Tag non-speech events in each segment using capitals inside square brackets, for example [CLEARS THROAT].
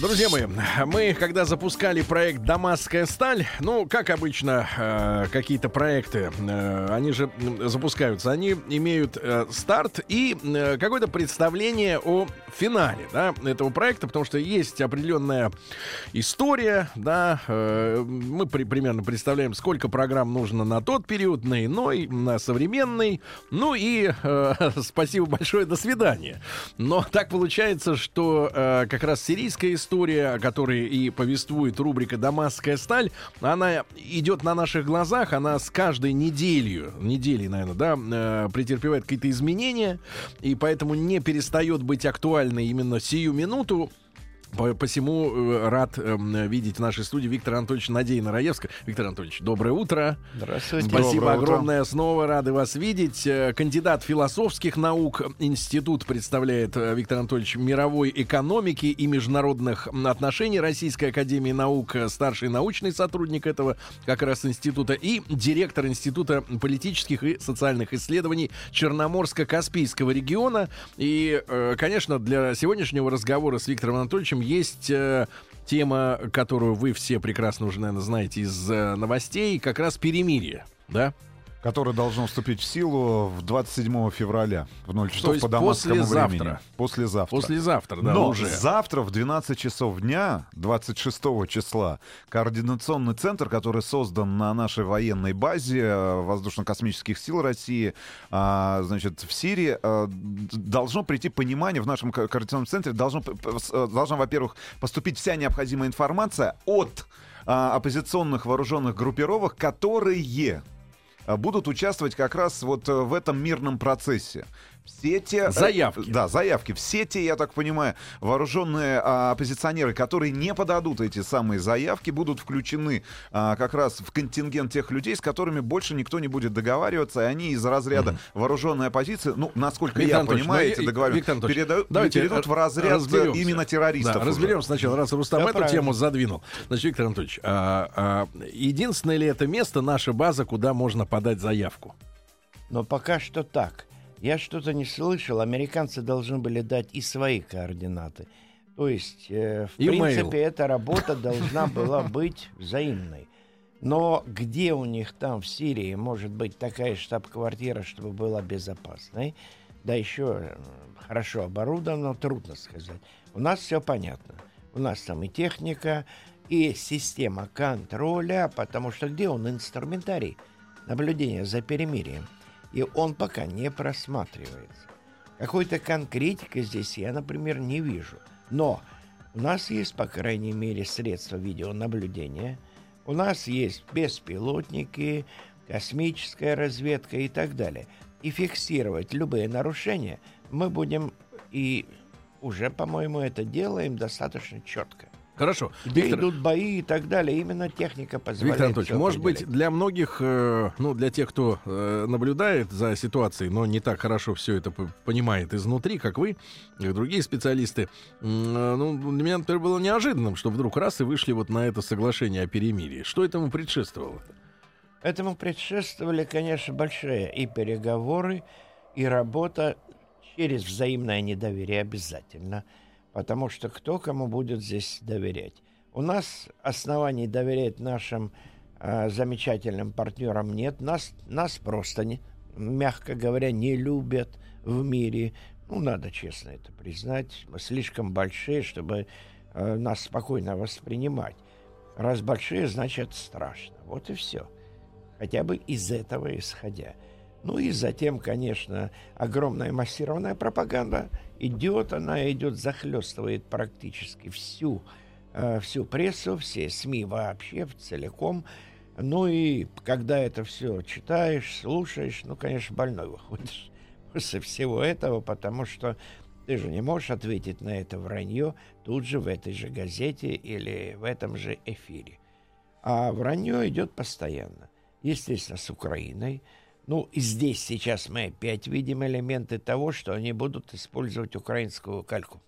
Друзья мои, мы когда запускали проект «Дамасская сталь», ну, как обычно, э, какие-то проекты, э, они же запускаются, они имеют э, старт и э, какое-то представление о финале, да, этого проекта, потому что есть определенная история, да, э, мы при, примерно представляем, сколько программ нужно на тот период, на иной, на современный, ну и э, [LAUGHS] спасибо большое, до свидания. Но так получается, что э, как раз сирийская история, о которой и повествует рубрика «Дамасская сталь», она идет на наших глазах, она с каждой неделей, недели, наверное, да, э, претерпевает какие-то изменения, и поэтому не перестает быть актуальной именно сию минуту. По- Посему э, рад эм, видеть в нашей студии Виктора Анатольевича Надеина Раевска. Виктор Анатольевич, доброе утро. Здравствуйте. Спасибо Доброе утро. огромное. Снова рады вас видеть. Э, Кандидат философских наук. Институт представляет э, Виктор Анатольевич мировой экономики и международных отношений Российской Академии Наук. Старший научный сотрудник этого как раз института. И директор Института политических и социальных исследований Черноморско-Каспийского региона. И, э, конечно, для сегодняшнего разговора с Виктором Анатольевичем есть э, тема, которую вы все прекрасно уже, наверное, знаете из э, новостей, как раз перемирие, да? Которое должно вступить в силу в 27 февраля в 0 часов То есть по дамасскому послезавтра. времени. Послезавтра. Послезавтра, да, Но уже. завтра в 12 часов дня, 26 числа, координационный центр, который создан на нашей военной базе э, воздушно-космических сил России, а, значит, в Сирии, д- должно прийти понимание в нашем ко- координационном центре, должно, должна, во-первых, поступить вся необходимая информация от а, оппозиционных вооруженных группировок, которые а, будут участвовать как раз вот э, в этом мирном процессе. Все те... э, Заявки. Да, заявки. Все те, я так понимаю, вооруженные а, оппозиционеры, которые не подадут эти самые заявки, будут включены а, как раз в контингент тех людей, с которыми больше никто не будет договариваться, и они из разряда вооруженной оппозиции, ну, насколько Виктор я Анатольевич, понимаю, ну, эти и- договаривания, Виктор Анатольевич, передают, давайте перейдут в разряд разберемся. именно террористов. Да, уже. разберем сначала, раз Рустам Да, эту правильно. тему задвинул. Значит, Виктор Анатольевич, а, а, единственное ли это место, наша база, куда можно подать заявку? Но пока что так. Я что-то не слышал. Американцы должны были дать и свои координаты. То есть, э, в Имейл. принципе, эта работа [LAUGHS] должна была быть взаимной. Но где у них там в Сирии может быть такая штаб-квартира, чтобы была безопасной, да еще э, хорошо оборудована, трудно сказать. У нас все понятно. У нас там и техника, и система контроля, потому что где он инструментарий наблюдения за перемирием? И он пока не просматривается. Какой-то конкретики здесь я, например, не вижу. Но у нас есть, по крайней мере, средства видеонаблюдения. У нас есть беспилотники, космическая разведка и так далее. И фиксировать любые нарушения мы будем и уже, по-моему, это делаем достаточно четко. Хорошо. Где Виктор, идут бои и так далее, именно техника позволяет. Виктор Анатольевич, может быть, для многих, э, ну, для тех, кто э, наблюдает за ситуацией, но не так хорошо все это понимает изнутри, как вы, и другие специалисты, э, ну, для меня, например, было неожиданным, что вдруг раз и вышли вот на это соглашение о перемирии. Что этому предшествовало? Этому предшествовали, конечно, большие и переговоры, и работа через взаимное недоверие обязательно. Потому что кто кому будет здесь доверять? У нас оснований доверять нашим э, замечательным партнерам нет. Нас, нас просто, не, мягко говоря, не любят в мире. Ну, надо честно это признать. Мы слишком большие, чтобы э, нас спокойно воспринимать. Раз большие, значит страшно. Вот и все хотя бы из этого исходя. Ну и затем, конечно, огромная массированная пропаганда идет, она идет, захлестывает практически всю, э, всю прессу, все СМИ вообще целиком. Ну и когда это все читаешь, слушаешь, ну, конечно, больной выходишь [LAUGHS] после всего этого, потому что ты же не можешь ответить на это вранье тут же в этой же газете или в этом же эфире. А вранье идет постоянно. Естественно, с Украиной. Ну, и здесь сейчас мы опять видим элементы того, что они будут использовать украинскую кальку.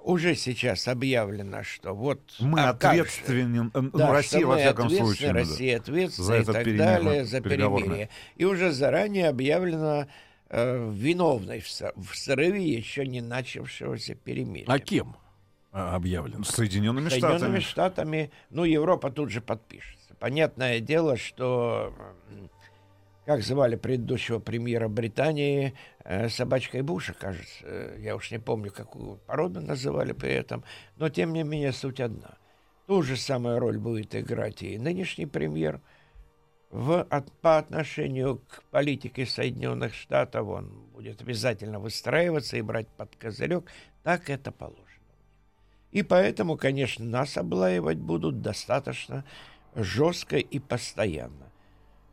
Уже сейчас объявлено, что вот... Мы а ответственен, э, ну, Да, Россия, во всяком ответственны, случае. да. Россия ответственна За и так далее, за переговорное. перемирие. И уже заранее объявлено э, виновной в, в срыве еще не начавшегося перемирия. А кем а, объявлен? Соединенными Соединенными Штатами. Штатами, ну, Европа тут же подпишется. Понятное дело, что, как звали предыдущего премьера Британии, э, собачкой Буша, кажется, э, я уж не помню, какую породу называли при этом, но, тем не менее, суть одна. Ту же самую роль будет играть и нынешний премьер в, от- по отношению к политике Соединенных Штатов. Он будет обязательно выстраиваться и брать под козырек. Так это положено. И поэтому, конечно, нас облаивать будут достаточно жестко и постоянно.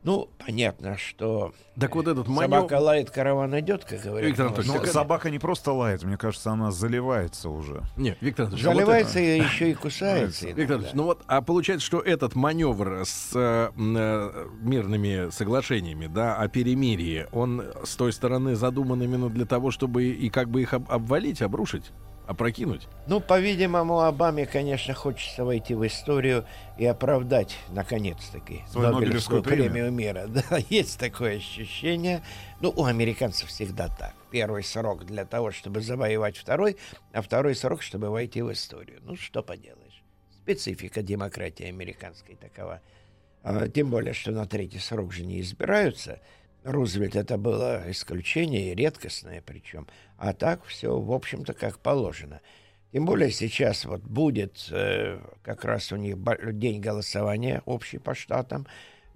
Ну, понятно, что Так вот этот собака маневр... лает, караван идет, как говорят. Виктор. Анатольевич, Но это- собака не просто лает, мне кажется, она заливается уже. Нет, Виктор Анатольевич, а вот Заливается и еще и кусается. Виктор. Ильич, ну вот, а получается, что этот маневр с э, э, мирными соглашениями, да, о перемирии, он с той стороны задуман именно для того, чтобы и как бы их об- обвалить, обрушить, опрокинуть? Ну, по-видимому, Обаме, конечно, хочется войти в историю и оправдать, наконец-таки, Свою Нобелевскую Нобелевскую премию. премию мира. [LAUGHS] Да, есть такое ощущение. Ну, у американцев всегда так. Первый срок для того, чтобы завоевать второй, а второй срок, чтобы войти в историю. Ну, что поделаешь. Специфика демократии американской такова. А, тем более, что на третий срок же не избираются. Рузвельт это было исключение, и редкостное причем. А так все, в общем-то, как положено. Тем более сейчас вот будет э, как раз у них день голосования общий по штатам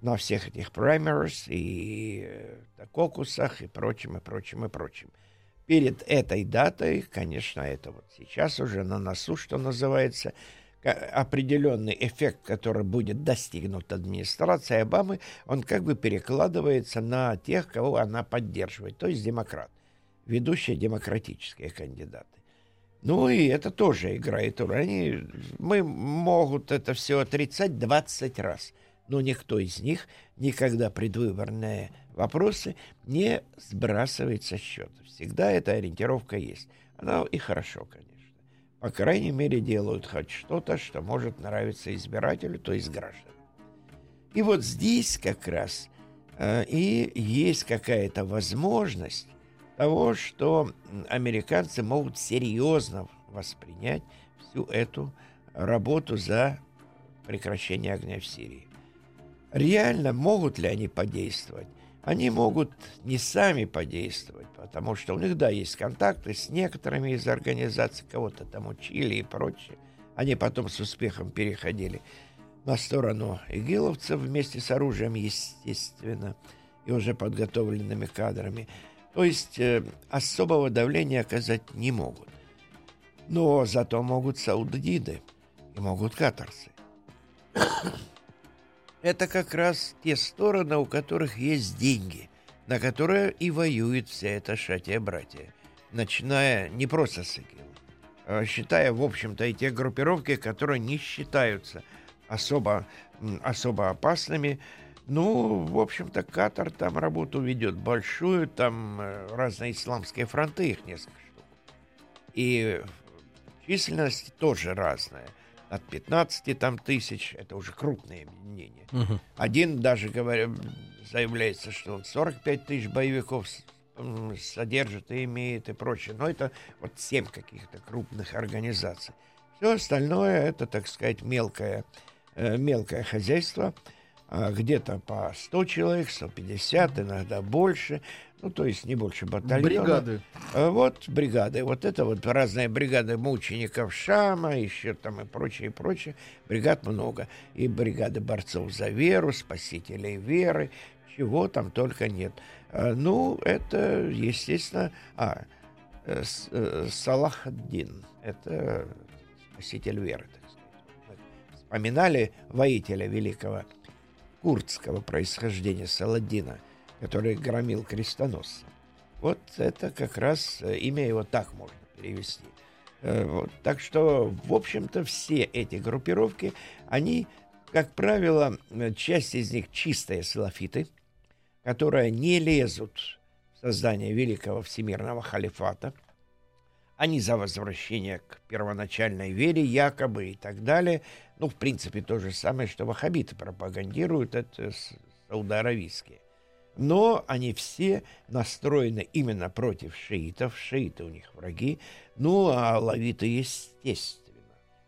на всех этих праймерс и э, кокусах и прочим, и прочим, и прочим. Перед этой датой, конечно, это вот сейчас уже на носу, что называется, определенный эффект, который будет достигнут администрацией Обамы, он как бы перекладывается на тех, кого она поддерживает, то есть демократ, ведущие демократические кандидаты. Ну и это тоже играет роль. Они, мы могут это все отрицать 20 раз, но никто из них никогда предвыборные вопросы не сбрасывает со счета. Всегда эта ориентировка есть. Она и хорошо, конечно. По крайней мере, делают хоть что-то, что может нравиться избирателю, то есть гражданам. И вот здесь как раз э, и есть какая-то возможность того, что американцы могут серьезно воспринять всю эту работу за прекращение огня в Сирии. Реально могут ли они подействовать? Они могут не сами подействовать, потому что у них, да, есть контакты с некоторыми из организаций, кого-то там учили и прочее. Они потом с успехом переходили на сторону игиловцев вместе с оружием, естественно, и уже подготовленными кадрами. То есть э, особого давления оказать не могут. Но зато могут саудиды и могут катарцы. Это как раз те стороны, у которых есть деньги, на которые и воюет вся эта шатия-братья. Начиная не просто с ИГИЛ, а считая, в общем-то, и те группировки, которые не считаются особо, особо опасными. Ну, в общем-то, Катар там работу ведет большую, там э, разные исламские фронты, их несколько штук. И численность тоже разная. От 15 там тысяч, это уже крупные объединения. Один даже говоря, заявляется, что он 45 тысяч боевиков содержит и имеет и прочее. Но это вот семь каких-то крупных организаций. Все остальное это, так сказать, мелкое, э, мелкое хозяйство. А где-то по 100 человек, 150, иногда больше. Ну, то есть не больше батальона. Бригады. А Вот бригады. Вот это вот разные бригады мучеников Шама, еще там и прочее, и прочее. Бригад много. И бригады борцов за веру, спасителей веры. Чего там только нет. А, Ну, это, естественно... А, э, э, Салах-ад-Дин. Это спаситель веры, так сказать. Вспоминали воителя великого курдского происхождения Саладина, который громил крестоносцев. Вот это как раз э, имя его так можно перевести. Э, вот. Так что, в общем-то, все эти группировки, они Как правило, э, часть из них чистые салафиты, которые не лезут в создание великого всемирного халифата. Они за возвращение к первоначальной вере якобы и так далее. Ну, в принципе, то же самое, что ваххабиты пропагандируют, это саударавийские. Но они все настроены именно против шиитов. Шииты у них враги. Ну, а алавиты, естественно.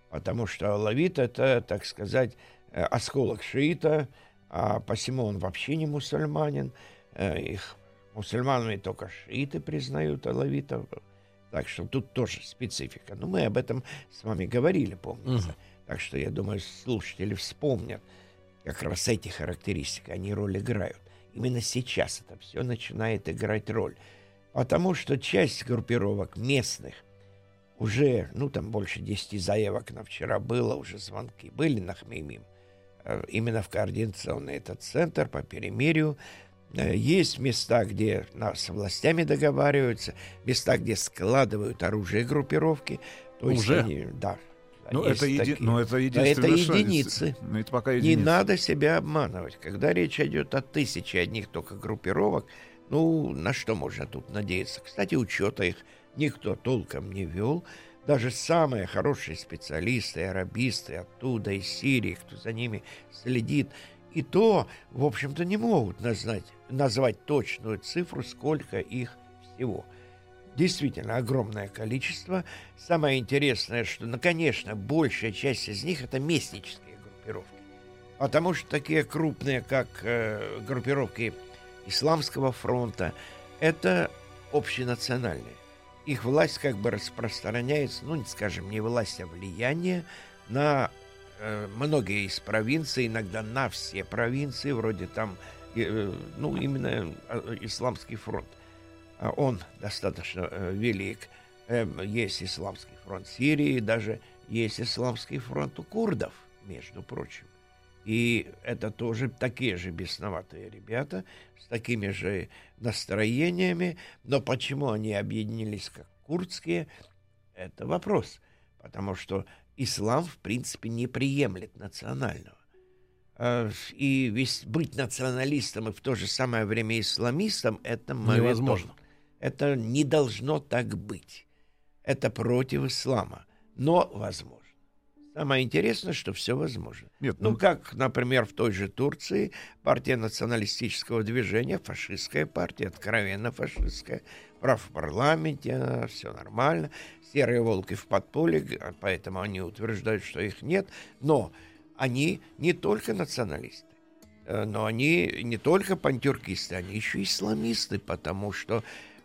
Потому что алавит — это, так сказать, э, осколок шиита, а посему он вообще не мусульманин. Э, их мусульманами только шииты признают алавитов. Так что тут тоже специфика. Но мы об этом с вами говорили, помните. Угу. Так что я думаю, слушатели вспомнят как раз эти характеристики. Они роль играют. Именно сейчас это все начинает играть роль. Потому что часть группировок местных уже, ну, там больше 10 заявок на вчера было, уже звонки были на Хмеймим. Э, именно в координационный этот центр по перемирию. Э, есть места, где с властями договариваются, места, где складывают оружие группировки. То Уже? Есть они, да, но это, еди... Но это единственное. Это единицы. Но это пока единицы. Не надо себя обманывать. Когда речь идет о тысяче одних только группировок, ну, на что можно тут надеяться? Кстати, учета их никто толком не вел. Даже самые хорошие специалисты, арабисты оттуда, из Сирии, кто за ними следит, и то, в общем-то, не могут назвать, назвать точную цифру, сколько их всего – действительно огромное количество. Самое интересное, что, ну, конечно, большая часть из них это местнические группировки. Потому что такие крупные, как э, группировки Исламского фронта, это общенациональные. Их власть как бы распространяется, ну, скажем, не власть, а влияние на многие из провинций, иногда на все провинции, вроде там, э, ну, именно э, Исламский фронт. А он достаточно э, велик. Эм, есть исламский фронт Сирии, даже есть исламский фронт у курдов, между прочим. И это тоже такие же бесноватые ребята с такими же настроениями. Но почему они объединились как курдские, это вопрос. Потому что ислам, в принципе, не приемлет национального. А, и весь быть националистом и в то же самое время исламистом, это невозможно. Это не должно так быть. Это против ислама. Но возможно. Самое интересное, что все возможно. Нет, ну, ну, как, например, в той же Турции партия националистического движения, фашистская партия, откровенно фашистская, прав в парламенте, все нормально. Серые волки в подполье, поэтому они утверждают, что их нет. Но они не только националисты, э, но они не только пантюркисты, они еще исламисты, потому что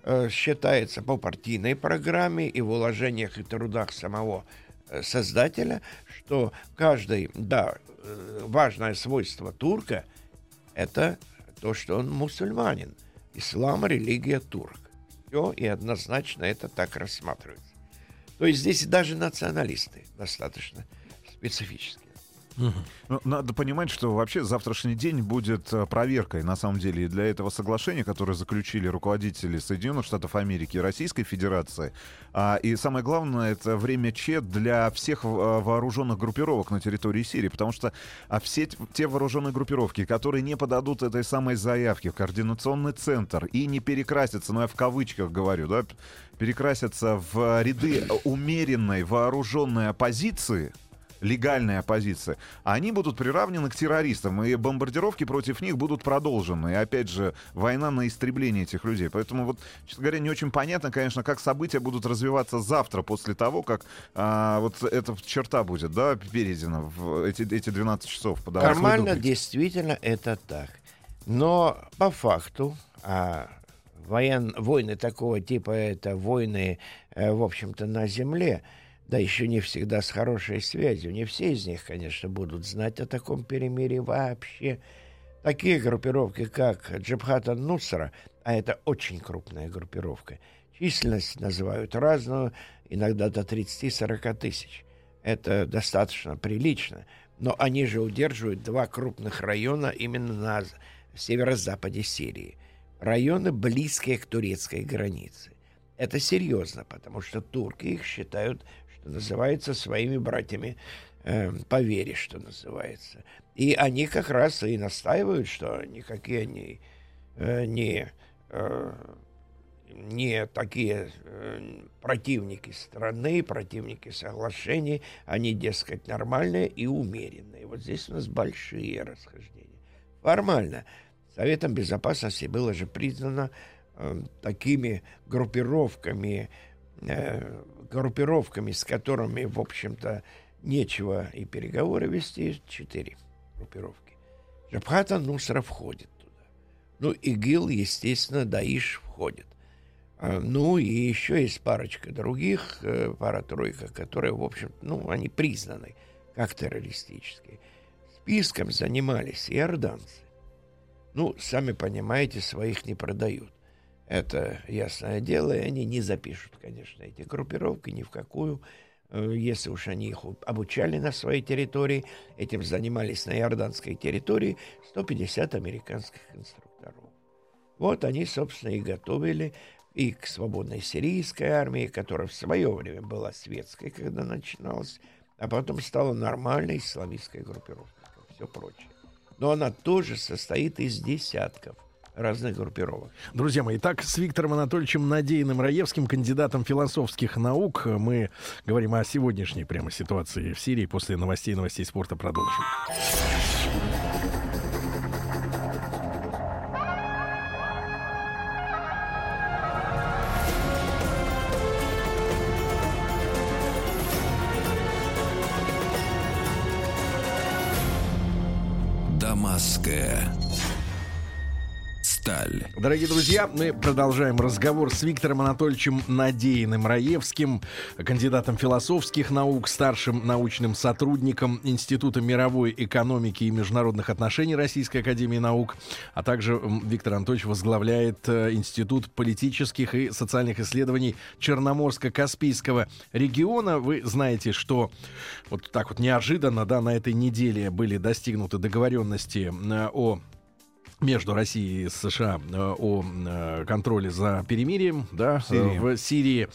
Э, считается по партийной программе и в уложениях и трудах самого создателя, что каждый, да, э, важное свойство турка – это то, что он мусульманин. Ислам – религия турк. Все, и однозначно это так рассматривается. То есть здесь даже националисты достаточно специфические. Ну, надо понимать, что вообще завтрашний день будет э, проверкой, на самом деле, и для этого соглашения, которое заключили руководители Соединенных Штатов Америки и Российской Федерации. А, и самое главное, это время Че для всех э, вооруженных группировок на территории Сирии, потому что а все те вооруженные группировки, которые не подадут этой самой заявки в координационный центр и не перекрасятся, ну я в кавычках говорю, да, перекрасятся в ряды умеренной вооруженной оппозиции, легальная оппозиция, они будут приравнены к террористам, и бомбардировки против них будут продолжены. И опять же, война на истребление этих людей. Поэтому вот, честно говоря, не очень понятно, конечно, как события будут развиваться завтра, после того, как а, вот эта черта будет, да, перейдена в эти, эти 12 часов. Нормально, действительно, это так. Но по факту, а, воен, войны такого типа, это войны, э, в общем-то, на земле, да еще не всегда с хорошей связью. Не все из них, конечно, будут знать о таком перемирии вообще. Такие группировки, как Джабхата Нусра, а это очень крупная группировка, численность называют разную, иногда до 30-40 тысяч. Это достаточно прилично. Но они же удерживают два крупных района именно на северо-западе Сирии. Районы, близкие к турецкой границе. Это серьезно, потому что турки их считают называется, своими братьями э, по вере, что называется. И они как раз и настаивают, что никакие они э, не, э, не такие э, противники страны, противники соглашений, они, дескать, нормальные и умеренные. Вот здесь у нас большие расхождения. Формально Советом Безопасности было же признано э, такими группировками, э, группировками, с которыми, в общем-то, нечего и переговоры вести, четыре группировки. Джабхата Нусра входит туда. Ну, ИГИЛ, естественно, Даиш входит. А, ну, и еще есть парочка других, э, пара-тройка, которые, в общем, ну, они признаны как террористические. Списком занимались иорданцы. Ну, сами понимаете, своих не продают. Это ясное дело, и они не запишут, конечно, эти группировки ни в какую. Э, если уж они их обучали на своей территории, этим занимались на иорданской территории 150 американских инструкторов. Вот они, собственно, и готовили и к свободной сирийской армии, которая в свое время была светской, когда начиналась, а потом стала нормальной исламистской группировкой, все прочее но она тоже состоит из десятков разных группировок. Друзья мои, итак, с Виктором Анатольевичем Надеиным Раевским, кандидатом философских наук, мы говорим о сегодняшней прямо ситуации в Сирии. После новостей и новостей спорта продолжим. Дамасская сталь. Дорогие друзья, мы продолжаем разговор с Виктором Анатольевичем Надеиным Раевским, кандидатом философских наук, старшим научным сотрудником Института мировой экономики и международных отношений Российской Академии Наук, а также Виктор Анатольевич возглавляет э, Институт политических и социальных исследований Черноморско-Каспийского региона. Вы знаете, что вот так вот неожиданно, да, на этой неделе были достигнуты договоренности э, о между Россией и США э, о э, контроле за перемирием да, Сирии. в Сирии.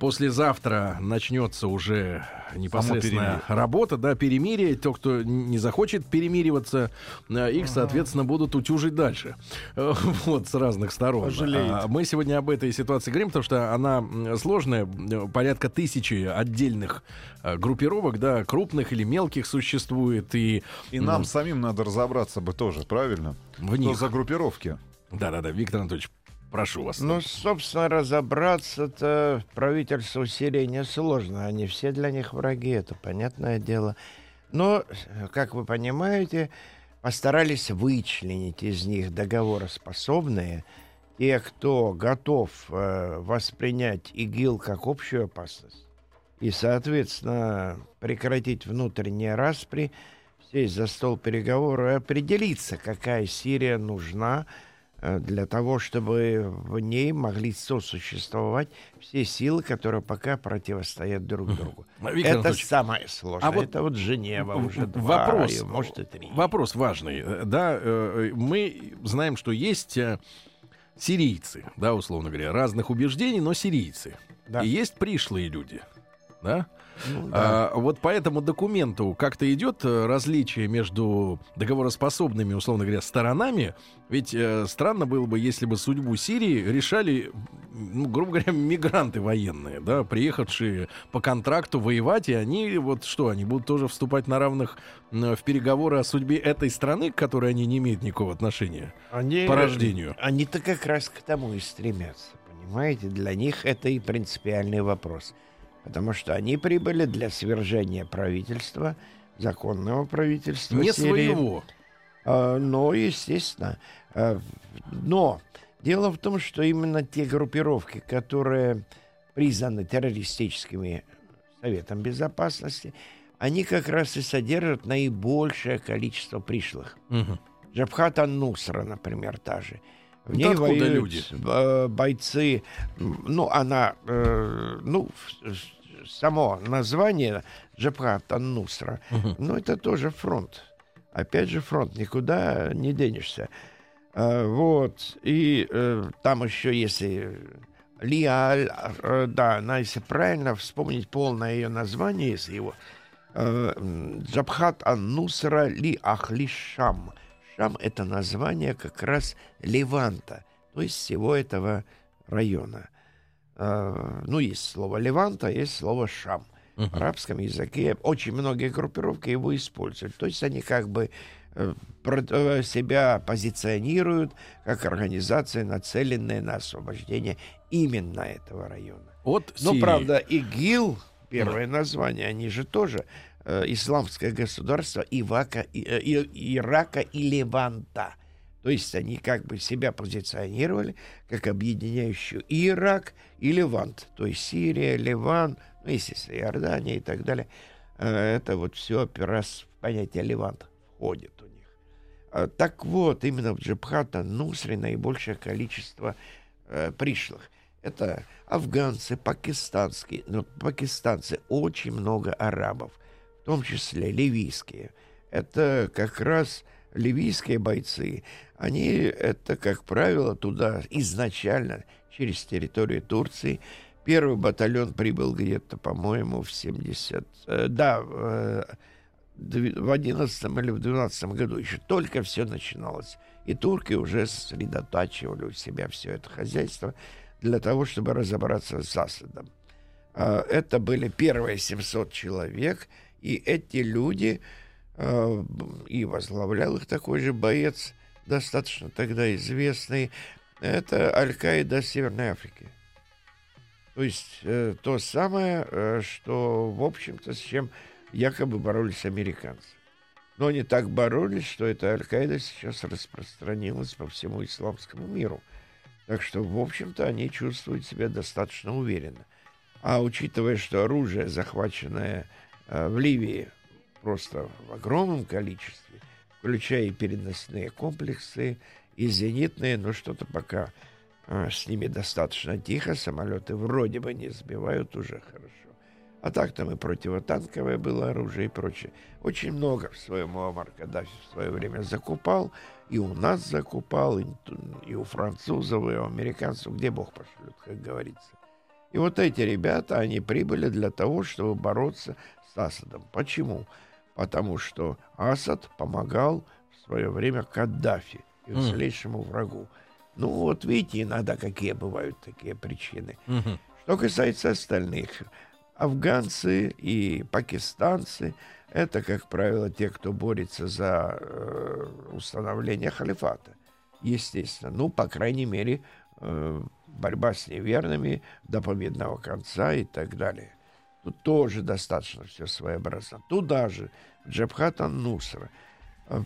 Послезавтра начнется уже непосредственно работа, да, перемирие. Те, кто не захочет перемириваться, э, их, соответственно, будут утюжить дальше. [LAUGHS] Вот, с разных сторон. Пожалеет. А мы сегодня об этой ситуации говорим, потому что она сложная. Порядка тысячи отдельных группировок, да, крупных или мелких существует. И, и нам самим надо разобраться бы тоже, правильно? В них. Что за группировки? Да-да-да, Виктор Анатольевич, прошу вас. Ну, собственно, разобраться-то правительству Сирии несложно. Они все для них враги, это понятное дело. Но, как вы понимаете, постарались вычленить из них договороспособные, те, кто готов э, воспринять ИГИЛ как общую опасность и, соответственно, прекратить внутренние распри, сесть за стол переговоров и определиться, какая Сирия нужна для того, чтобы в ней могли сосуществовать все силы, которые пока противостоят друг другу. Виктор это самое сложное. А вот это вот Женева уже два, вопрос, и, может и три. Вопрос важный. Э, да, э, мы знаем, что есть сирийцы, да, условно говоря, разных убеждений, но сирийцы. Да. И есть пришлые люди, да? Ну, да. а, вот по этому документу как-то идет э, различие между договороспособными, условно говоря, сторонами. Ведь э, странно было бы, если бы судьбу Сирии решали, ну, грубо говоря, мигранты военные, да, приехавшие по контракту воевать, и они вот что, они будут тоже вступать на равных в переговоры о судьбе этой страны, к которой они не имеют никакого отношения они, по рождению. Они-то как раз к тому и стремятся, понимаете? Для них это и принципиальный вопрос потому что они прибыли для свержения правительства, законного правительства Не Сирии. своего. А, но, естественно. А, но дело в том, что именно те группировки, которые признаны террористическими Советом Безопасности, они как раз и содержат наибольшее количество пришлых. Угу. Джабхат нусра например, та же. В ней Откуда воюют люди? Э, бойцы. Ну, она, э, ну, само название Джабхат Ан-Нусра, угу. ну, это тоже фронт. Опять же фронт, никуда не денешься. А, вот. И э, там еще, если Лиаль, э, да, она, если правильно вспомнить полное ее название, если его э, Джабхат Ан-Нусра Ли Ахли Шам. Шам — это название как раз Леванта, то есть всего этого района. Э, Ну, есть слово Леванта, есть слово Шам. В арабском языке очень многие группировки его используют. То есть они как бы э, э, себя позиционируют как организация, нацеленная на освобождение именно этого района. От Ну, Сирии. правда, ИГИЛ, первое название, они же тоже э, исламское государство Ивака, и- э, и- Ирака и Леванта. То есть они как бы себя позиционировали как объединяющую и Ирак, и Левант. То есть Сирия, Ливан, ну, естественно, Иордания и так далее. Э, Это вот все раз в понятие Левант входит у них. А, Так вот, именно в Джабхата Нусре наибольшее количество э, пришлых. Это афганцы, пакистанские, но пакистанцы очень много арабов, в том числе ливийские. Это как раз ливийские бойцы. Они, это, как правило, туда изначально через территорию Турции. Первый батальон прибыл где-то, по-моему, в 70... э, да, э, в 11 или в 12 году еще только все начиналось. И турки уже сосредотачивали у себя все это хозяйство для того, чтобы разобраться с Асадом. А, Это были первые 700 человек, и эти люди, б- и возглавлял их такой же боец, достаточно тогда известный, это Аль-Каида Северной Африки. То есть э, то самое, э, что, в общем-то, с чем якобы боролись американцы. Но они так боролись, что эта Аль-Каида сейчас распространилась по всему исламскому миру. Так что, в общем-то, они чувствуют себя достаточно уверенно. А учитывая, что оружие, захваченное э, в Ливии, просто в огромном количестве, включая и переносные комплексы, и зенитные, но что-то пока э, с ними достаточно тихо, самолеты вроде бы не сбивают уже хорошо. А так там и противотанковое было оружие и прочее. Очень много в своем Муаммар Каддафи в свое время закупал. И у нас закупал, и, и у французов, и у американцев, где бог пошлет, как говорится. И вот эти ребята, они прибыли для того, чтобы бороться с Асадом. Почему? Потому что Асад помогал в свое время Каддафи, его Мгм. злейшему врагу. Ну вот видите, иногда какие бывают такие причины. Мгм. Что касается остальных, афганцы и пакистанцы — это, как правило, те, кто борется за э, установление халифата. Естественно. Ну, по крайней мере, э, борьба с неверными до победного конца и так далее. Тут тоже достаточно все своеобразно. Туда же, в Джабхат нусра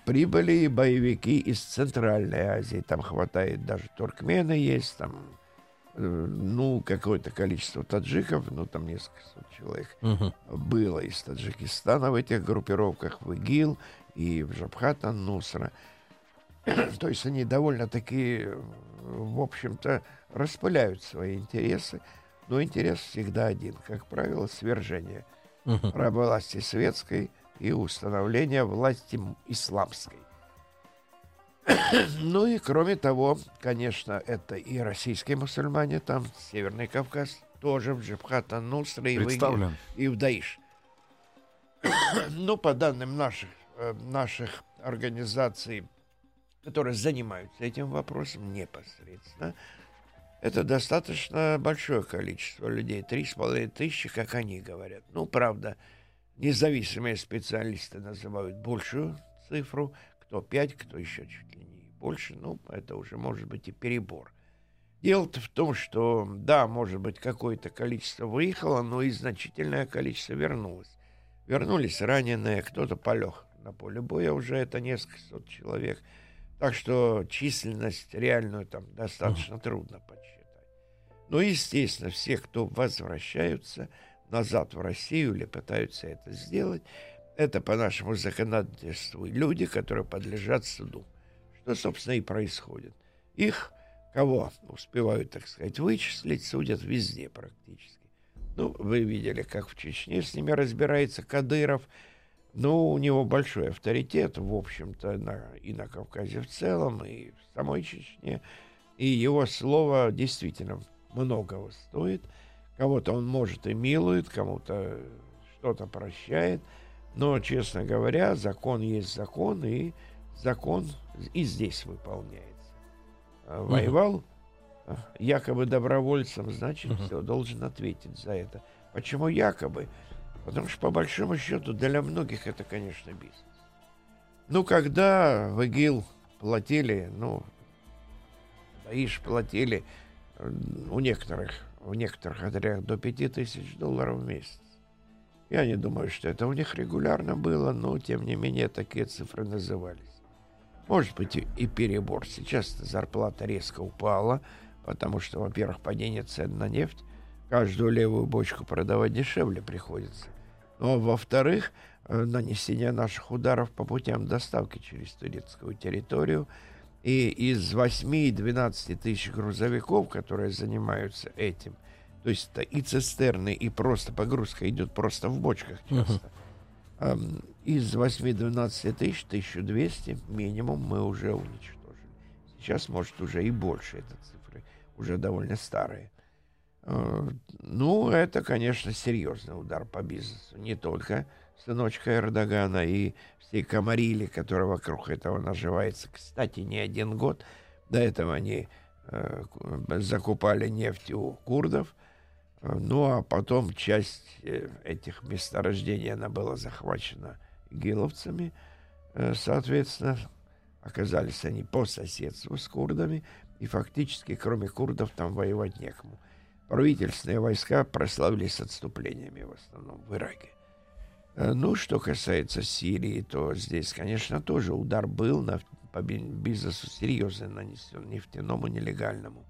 прибыли и боевики из Центральной Азии. Там хватает даже туркмены есть, там э, ну, какое-то количество таджиков, ну, там несколько сот человек Мгм. было из Таджикистана в этих группировках, в ИГИЛ и в Джабхат нусра [CLEARS THROAT] То есть они довольно-таки, э, в общем-то, распыляют свои интересы, но интерес всегда один, как правило, свержение Мгм. власти светской и установление власти исламской. Ну и кроме того, конечно, это и российские мусульмане, там Северный Кавказ, тоже в Джабхат нусра и в и в Даиш. [COUGHS] Ну, по данным наших, э, наших организаций, которые занимаются этим вопросом непосредственно, это достаточно большое количество людей, три с половиной тысячи, как они говорят. Ну, правда, независимые специалисты называют большую цифру, кто пять, кто еще чуть ли не больше, ну, это уже может быть и перебор. Дело-то в том, что, да, может быть, какое-то количество выехало, но и значительное количество вернулось. Вернулись раненые, кто-то полег на поле боя уже, это несколько сот человек. Так что численность реальную там достаточно трудно подсчитать. Но, естественно, все, кто возвращаются назад в Россию или пытаются это сделать, это по нашему законодательству люди, которые подлежат суду. Что, собственно, и происходит. Их, кого успевают, так сказать, вычислить, судят везде практически. Ну, вы видели, как в Чечне с ними разбирается Кадыров. Ну, у него большой авторитет, в общем-то, на, и на Кавказе в целом, и в самой Чечне. И его слово действительно многого стоит. Кого-то он, может, и милует, кому-то что-то прощает. Но, честно говоря, закон есть закон, и закон и здесь выполняется. А, Воевал а, якобы добровольцем, значит, все, должен ответить за это. Почему якобы? Потому что, по большому счету, для многих это, конечно, бизнес. Ну, когда в ИГИЛ платили, ну, даишь платили э, у некоторых, в некоторых отрядах до 5000 долларов в месяц. Я не думаю, что это у них регулярно было, но, тем не менее, такие цифры назывались. Может быть, и перебор. Сейчас зарплата резко упала, потому что, во-первых, падение цен на нефть. Каждую левую бочку продавать дешевле приходится. А во-вторых, э, нанесение наших ударов по путям доставки через турецкую территорию. И из 8-12 тысяч грузовиков, которые занимаются этим, то есть это и цистерны, и просто погрузка идет просто в бочках часто. Ам, Из 8-12 тысяч, 1200 минимум мы уже уничтожили. Сейчас, может, уже и больше это цифры, уже довольно старые. Э, Ну, это, конечно, серьезный удар по бизнесу. Не только сыночка Эрдогана и всей комарили, которая вокруг этого наживается. Кстати, не один год. До этого они э, ку- закупали нефть у курдов. Э, Ну, а потом часть э, этих месторождений, она была захвачена игиловцами. Э, Соответственно, оказались они по соседству с курдами. И фактически, кроме курдов, там воевать некому. Правительственные войска прославились отступлениями в основном в Ираке. Э, Ну, что касается Сирии, то здесь, конечно, тоже удар был на, по би- бизнесу серьезно нанесен, нефтяному, нелегальному.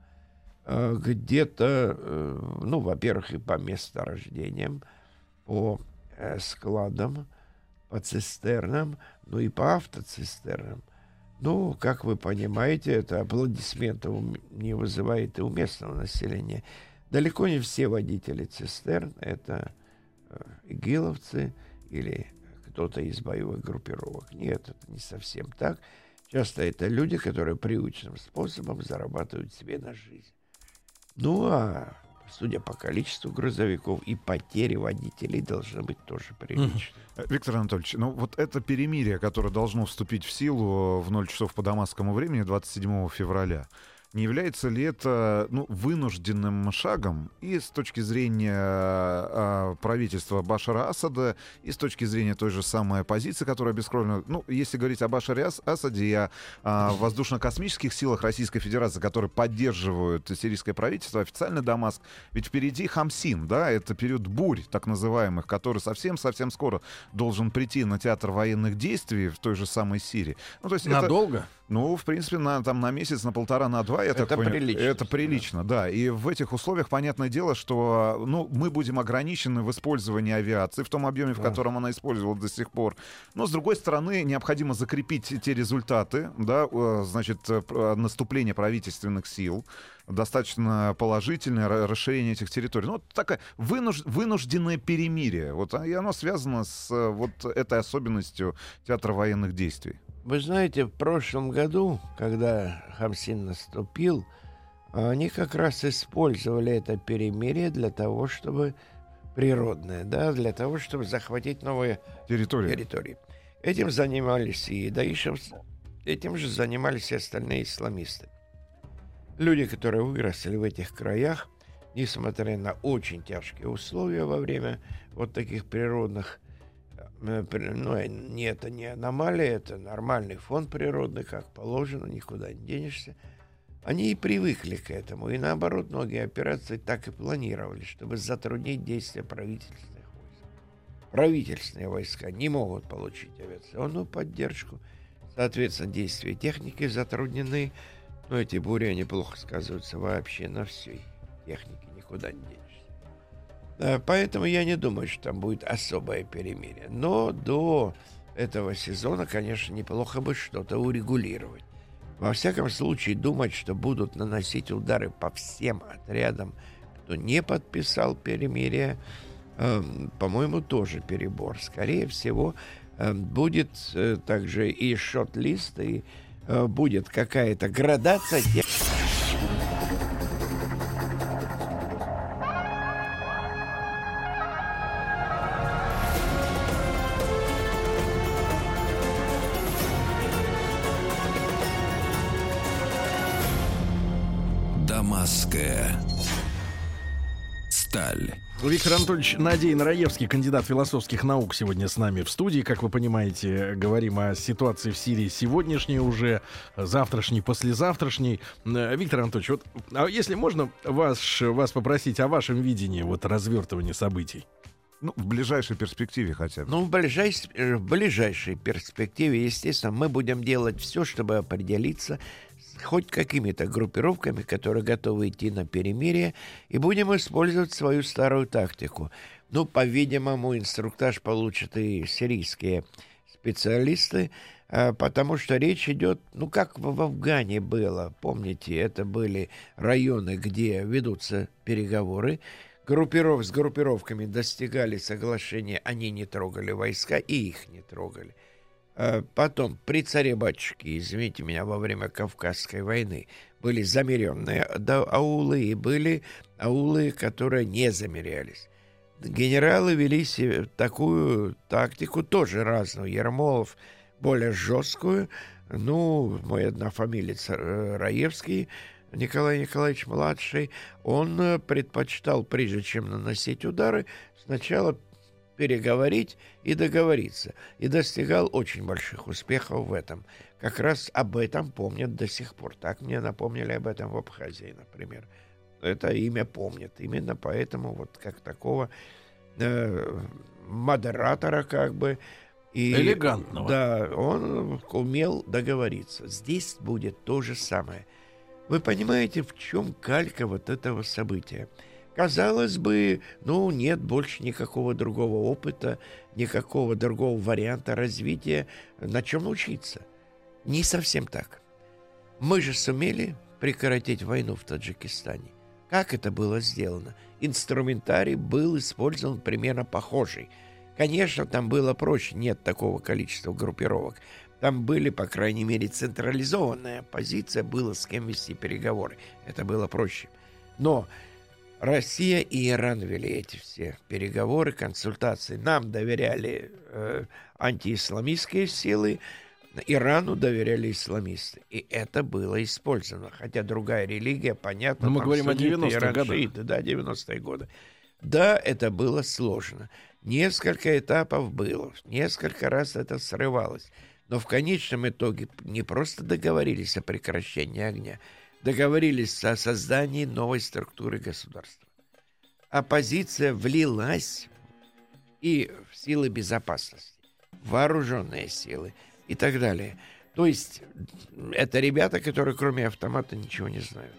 Э, Где-то, э, ну, во-первых, и по месторождениям, по складам, по цистернам, ну и по автоцистернам. Ну, как вы понимаете, это аплодисментов не вызывает и у местного населения. Далеко не все водители цистерн — это э, игиловцы или кто-то из боевых группировок. Нет, это не совсем так. Часто это люди, которые привычным способом зарабатывают себе на жизнь. Ну, а судя по количеству грузовиков, и потери водителей должны быть тоже приличные. Э, Виктор Анатольевич, ну вот это перемирие, которое должно вступить в силу в 0 часов по дамасскому времени 27 февраля, не является ли это ну, вынужденным шагом и с точки зрения э, правительства Башара Асада, и с точки зрения той же самой оппозиции, которая бескровно... Ну, если говорить о Башаре Ас- Асаде и о а, воздушно-космических силах Российской Федерации, которые поддерживают сирийское правительство, официально Дамаск, ведь впереди Хамсин, да, это период бурь, так называемых, который совсем-совсем скоро должен прийти на театр военных действий в той же самой Сирии. Ну, то есть это- Надолго? Ну, в принципе, на, там, на месяц, на полтора, на два, я Это так понял. прилично, Это да. прилично, да. И в этих условиях, понятное дело, что ну, мы будем ограничены в использовании авиации в том объеме, в Да. котором она использовалась до сих пор. Но, с другой стороны, необходимо закрепить те результаты, да, э, значит, э, пр- наступление правительственных сил, достаточно положительное ра- расширение этих территорий. Ну, вот такое вынуж- вынужденное перемирие. Вот, а, и оно связано с э, вот этой особенностью театра военных действий. Вы знаете, в прошлом году, когда Хамсин наступил, они как раз использовали это перемирие для того, чтобы природное, да, для того, чтобы захватить новые Территория. территории. Этим занимались и даишевцы, этим же занимались и остальные исламисты. Люди, которые выросли в этих краях, несмотря на очень тяжкие условия во время вот таких природных, при- ну, э, не это не аномалия, это нормальный фон природный, как положено, никуда не денешься. Они и привыкли к этому, и наоборот, многие операции так и планировали, чтобы затруднить действия правительственных войск. Правительственные войска не могут получить авиационную поддержку, соответственно, действия техники затруднены, но эти бури, они плохо сказываются вообще на всей технике, никуда не денешься. Э, Поэтому я не думаю, что там будет особое перемирие. Но до этого сезона, конечно, неплохо бы что-то урегулировать. Во всяком случае, думать, что будут наносить удары по всем отрядам, кто не подписал перемирие, эм, по-моему, тоже перебор. Скорее всего, эм, будет э, также и шот-лист, и э, будет какая-то градация тех, Виктор Анатольевич Надеин Раевский, кандидат философских наук, сегодня с нами в студии. Как вы понимаете, говорим о ситуации в Сирии сегодняшней уже, завтрашней, послезавтрашней. Э, Виктор Анатольевич, вот, а если можно вас, вас попросить о вашем видении вот развертывания событий? Ну, в ближайшей перспективе хотя бы. Ну, в ближайшей, в ближайшей перспективе, естественно, мы будем делать все, чтобы определиться хоть какими-то группировками, которые готовы идти на перемирие, и будем использовать свою старую тактику. Ну, по-видимому, инструктаж получат и сирийские специалисты, а, потому что речь идет, ну, как в Афгане было, помните, это были районы, где ведутся переговоры, группиров с группировками достигали соглашения, они не трогали войска и их не трогали. А потом, при царе-батюшке, извините меня, во время Кавказской войны были замеренные аулы и были аулы, которые не замерялись. Генералы вели такую тактику, тоже разную. Ермолов более жесткую. Ну, мой однофамилец э, Раевский – Николай Николаевич младший, он э, предпочитал, прежде чем наносить удары, сначала переговорить и договориться, и достигал очень больших успехов в этом. Как раз об этом помнят до сих пор. Так мне напомнили об этом в Абхазии, например. Это имя помнят. Именно поэтому вот как такого э, модератора как бы и, Элегантного. Да, он умел договориться. Здесь будет то же самое – вы понимаете, в чем калька вот этого события? Казалось бы, ну, нет больше никакого другого опыта, никакого другого варианта развития, на чем учиться. Не совсем так. Мы же сумели прекратить войну в Таджикистане. Как это было сделано? Инструментарий был использован примерно похожий. Конечно, там было проще, нет такого количества группировок. Там были, по крайней мере, централизованная позиция, было с кем вести переговоры. Это было проще. Но Россия и Иран вели эти все переговоры, консультации. Нам доверяли э, антиисламистские силы, Ирану доверяли исламисты. И это было использовано. Хотя другая религия, понятно. Но мы говорим о 90-х годах. Да, 90-е годы. Да, это было сложно. Несколько этапов было. Несколько раз это срывалось. Но в конечном итоге не просто договорились о прекращении огня, договорились о создании новой структуры государства. Оппозиция влилась и в силы безопасности, вооруженные силы и так далее. То есть это ребята, которые кроме автомата ничего не знают.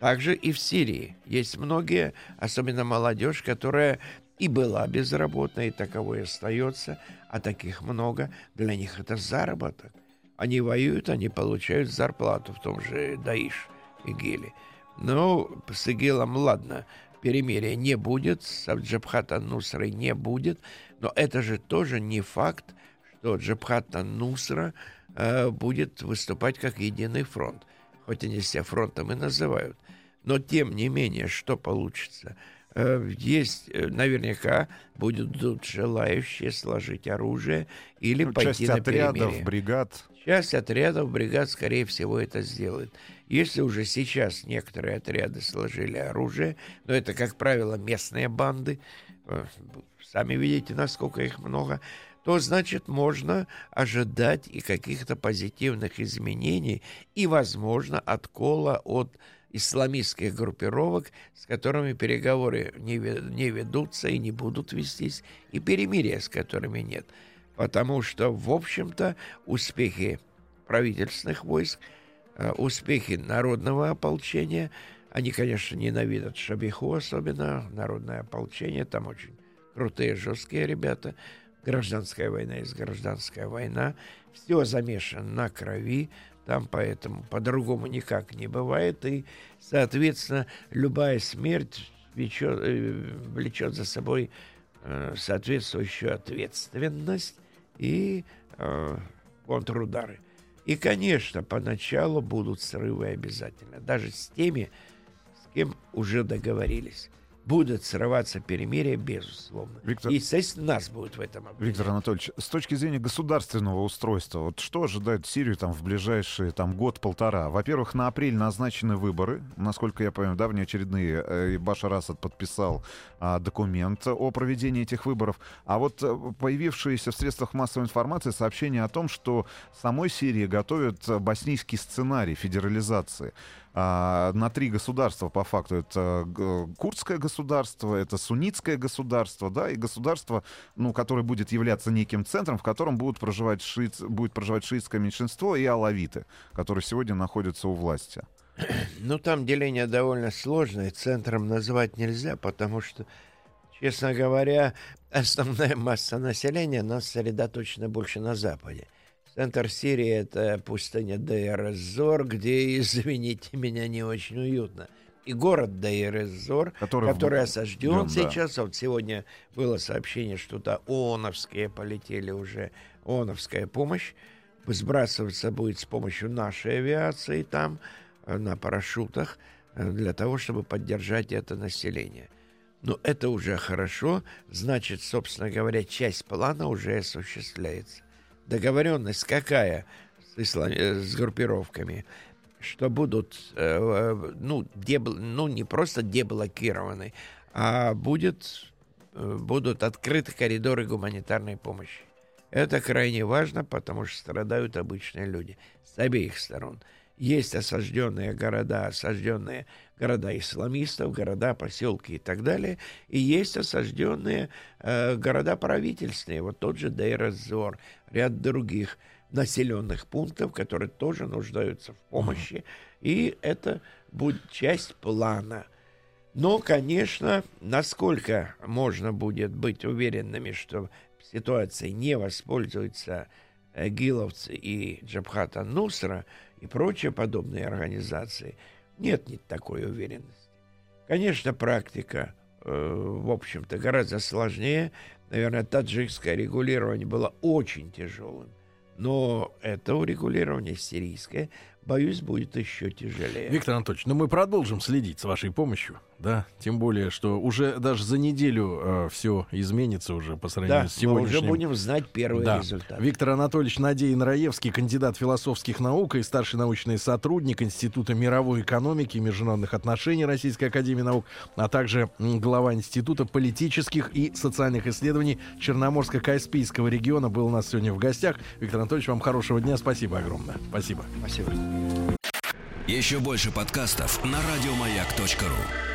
Также и в Сирии есть многие, особенно молодежь, которая и была безработной, и таковой остается, а таких много. Для них это заработок. Они воюют, они получают зарплату в том же Даиш, ИГИЛе. Но с ИГИЛом, ладно, перемирия не будет, с Джабхата Нусрой не будет, но это же тоже не факт, что Джабхата Нусра э, будет выступать как единый фронт, хоть они себя фронтом и называют. Но тем не менее, что получится – есть э, наверняка будут желающие сложить оружие или ну, пойти часть на отрядов, перемирие. бригад. Часть отрядов, бригад, скорее всего, это сделает. Если уже сейчас некоторые отряды сложили оружие, но это, как правило, местные банды, э, сами видите, насколько их много, то, значит, можно ожидать и каких-то позитивных изменений и, возможно, откола от исламистских группировок, с которыми переговоры не, не ведутся и не будут вестись, и перемирия, с которыми нет. Потому что, в общем-то, успехи правительственных войск, э, успехи народного ополчения, они, конечно, ненавидят Шабиху, особенно народное ополчение, там очень крутые, жесткие ребята, гражданская война есть гражданская война, все замешано на крови, там поэтому по-другому никак не бывает. И, соответственно, любая смерть влечет, э, влечет за собой э, соответствующую ответственность и э, контрудары. И, конечно, поначалу будут срывы обязательно. Даже с теми, с кем уже договорились. Будут срываться перемирия, безусловно. Виктор- И, естественно, нас будет в этом обвинять. Виктор Анатольевич, с точки зрения государственного устройства, вот что ожидает Сирию там в ближайшие там год-полтора? Во-первых, на апрель назначены выборы, насколько я понимаю, да, внеочередные. Э, Башар Асад подписал а, документ о проведении этих выборов. А вот э, появившиеся в средствах массовой информации сообщения о том, что самой Сирии готовят э, боснийский сценарий федерализации а, на три государства по факту. Это г- курдское государство, это суннитское государство, да, и государство, ну, которое будет являться неким центром, в котором будут проживать шиит, будет проживать шиитское меньшинство и алавиты, которые сегодня находятся у власти. [CLEARS THROAT] Ну, там деление довольно сложное, центром назвать нельзя, потому что, честно говоря, основная масса населения нас сосредоточена больше на Западе. Центр Сирии — это пустыня Дейр-эз-Зор, где, извините меня, не очень уютно. И город Дейр-эз-Зор, Который который, в- осажден да. сейчас. Вот сегодня было сообщение, что туда ООНовские полетели уже, ООНовская помощь. Сбрасываться будет с помощью нашей авиации там, э, на парашютах, э, для того, чтобы поддержать это население. Но это уже хорошо, значит, собственно говоря, часть плана уже осуществляется. Договоренность какая с, исла- э, с группировками? Что будут, э, ну, дебл- ну, не просто деблокированы, а будет, э, будут открыты коридоры гуманитарной помощи. Это крайне важно, потому что страдают обычные люди с обеих сторон. Есть осажденные города, осажденные города исламистов, города, поселки и так далее. И есть осажденные э, города правительственные. Вот тот же Дейр-эз-Зор, ряд других населенных пунктов, которые тоже нуждаются в помощи. И это будет часть плана. Но, конечно, насколько можно будет быть уверенными, что ситуацией не воспользуются э, гиловцы и Джабхата Нусра и прочие подобные организации, нет ни такой уверенности. Конечно, практика, э, в общем-то, гораздо сложнее. Наверное, таджикское регулирование было очень тяжелым. Но это урегулирование сирийское, боюсь, будет еще тяжелее. Виктор Анатольевич, ну мы продолжим следить с вашей помощью, да? Тем более, что уже даже за неделю все изменится уже по сравнению да, с мы сегодняшним. уже будем знать первые Да. результаты. Виктор Анатольевич Надеин Раевский, кандидат философских наук и старший научный сотрудник Института мировой экономики и международных отношений Российской Академии Наук, а также глава Института политических и социальных исследований Черноморско-Каспийского региона был у нас сегодня в гостях. Виктор Анатольевич, вам хорошего дня. Спасибо огромное. Спасибо. Спасибо. Еще больше подкастов на радиомаяк.ру.